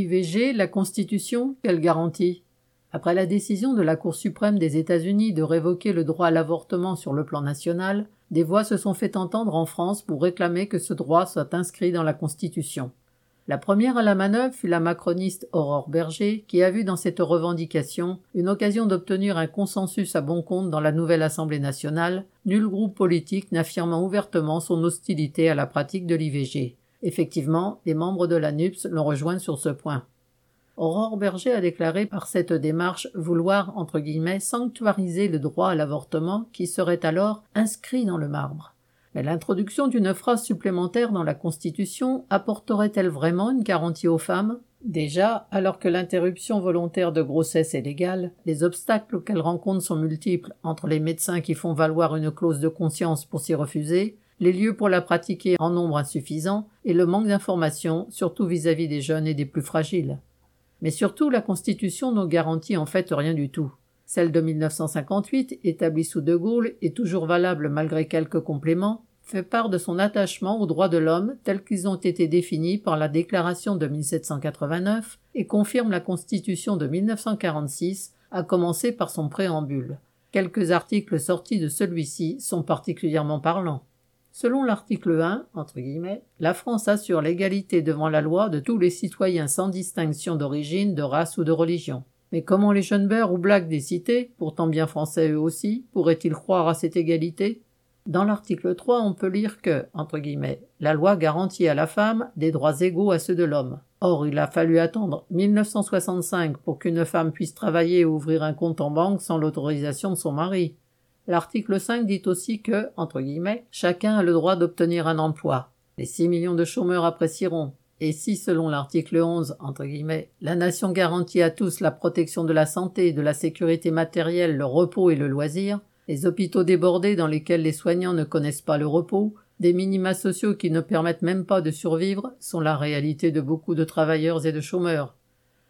IVG, la Constitution, quelle garantie? Après la décision de la Cour suprême des États-Unis de révoquer le droit à l'avortement sur le plan national, des voix se sont fait entendre en France pour réclamer que ce droit soit inscrit dans la Constitution. La première à la manœuvre fut la macroniste Aurore Berger, qui a vu dans cette revendication une occasion d'obtenir un consensus à bon compte dans la nouvelle Assemblée nationale, nul groupe politique n'affirmant ouvertement son hostilité à la pratique de l'IVG. Effectivement, les membres de la NUPS l'ont rejoint sur ce point. Aurore Berger a déclaré par cette démarche vouloir, entre guillemets, sanctuariser le droit à l'avortement qui serait alors inscrit dans le marbre. Mais l'introduction d'une phrase supplémentaire dans la Constitution apporterait-elle vraiment une garantie aux femmes? Déjà, alors que l'interruption volontaire de grossesse est légale, les obstacles qu'elle rencontre sont multiples entre les médecins qui font valoir une clause de conscience pour s'y refuser, les lieux pour la pratiquer en nombre insuffisant et le manque d'informations, surtout vis-à-vis des jeunes et des plus fragiles. Mais surtout, la Constitution ne garantit en fait rien du tout. Celle de 1958, établie sous De Gaulle et toujours valable malgré quelques compléments, fait part de son attachement aux droits de l'homme tels qu'ils ont été définis par la Déclaration de 1789 et confirme la Constitution de 1946, à commencer par son préambule. Quelques articles sortis de celui-ci sont particulièrement parlants. Selon l'article 1, entre guillemets, la France assure l'égalité devant la loi de tous les citoyens sans distinction d'origine, de race ou de religion. Mais comment les jeunes beurs ou blagues des cités, pourtant bien français eux aussi, pourraient-ils croire à cette égalité? Dans l'article 3, on peut lire que, entre guillemets, la loi garantit à la femme des droits égaux à ceux de l'homme. Or, il a fallu attendre 1965 pour qu'une femme puisse travailler ou ouvrir un compte en banque sans l'autorisation de son mari. L'article 5 dit aussi que, entre guillemets, chacun a le droit d'obtenir un emploi. Les 6 millions de chômeurs apprécieront. Et si, selon l'article 11, entre guillemets, la nation garantit à tous la protection de la santé, de la sécurité matérielle, le repos et le loisir, les hôpitaux débordés dans lesquels les soignants ne connaissent pas le repos, des minima sociaux qui ne permettent même pas de survivre, sont la réalité de beaucoup de travailleurs et de chômeurs.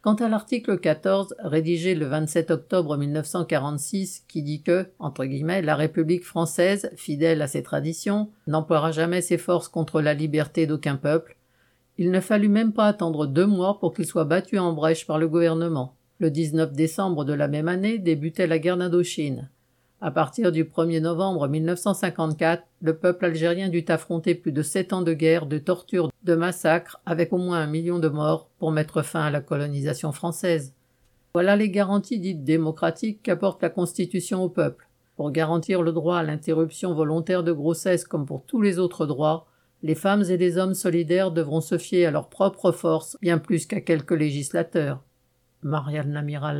Quant à l'article 14, rédigé le 27 octobre 1946, qui dit que, entre guillemets, la République française, fidèle à ses traditions, n'emploiera jamais ses forces contre la liberté d'aucun peuple, il ne fallut même pas attendre deux mois pour qu'il soit battu en brèche par le gouvernement. Le 19 décembre de la même année débutait la guerre d'Indochine. À partir du 1er novembre 1954, le peuple algérien dut affronter plus de sept ans de guerre, de torture, de massacres, avec au moins un million de morts pour mettre fin à la colonisation française. Voilà les garanties dites démocratiques qu'apporte la Constitution au peuple. Pour garantir le droit à l'interruption volontaire de grossesse comme pour tous les autres droits, les femmes et les hommes solidaires devront se fier à leur propre force bien plus qu'à quelques législateurs. Marianne Lamiral.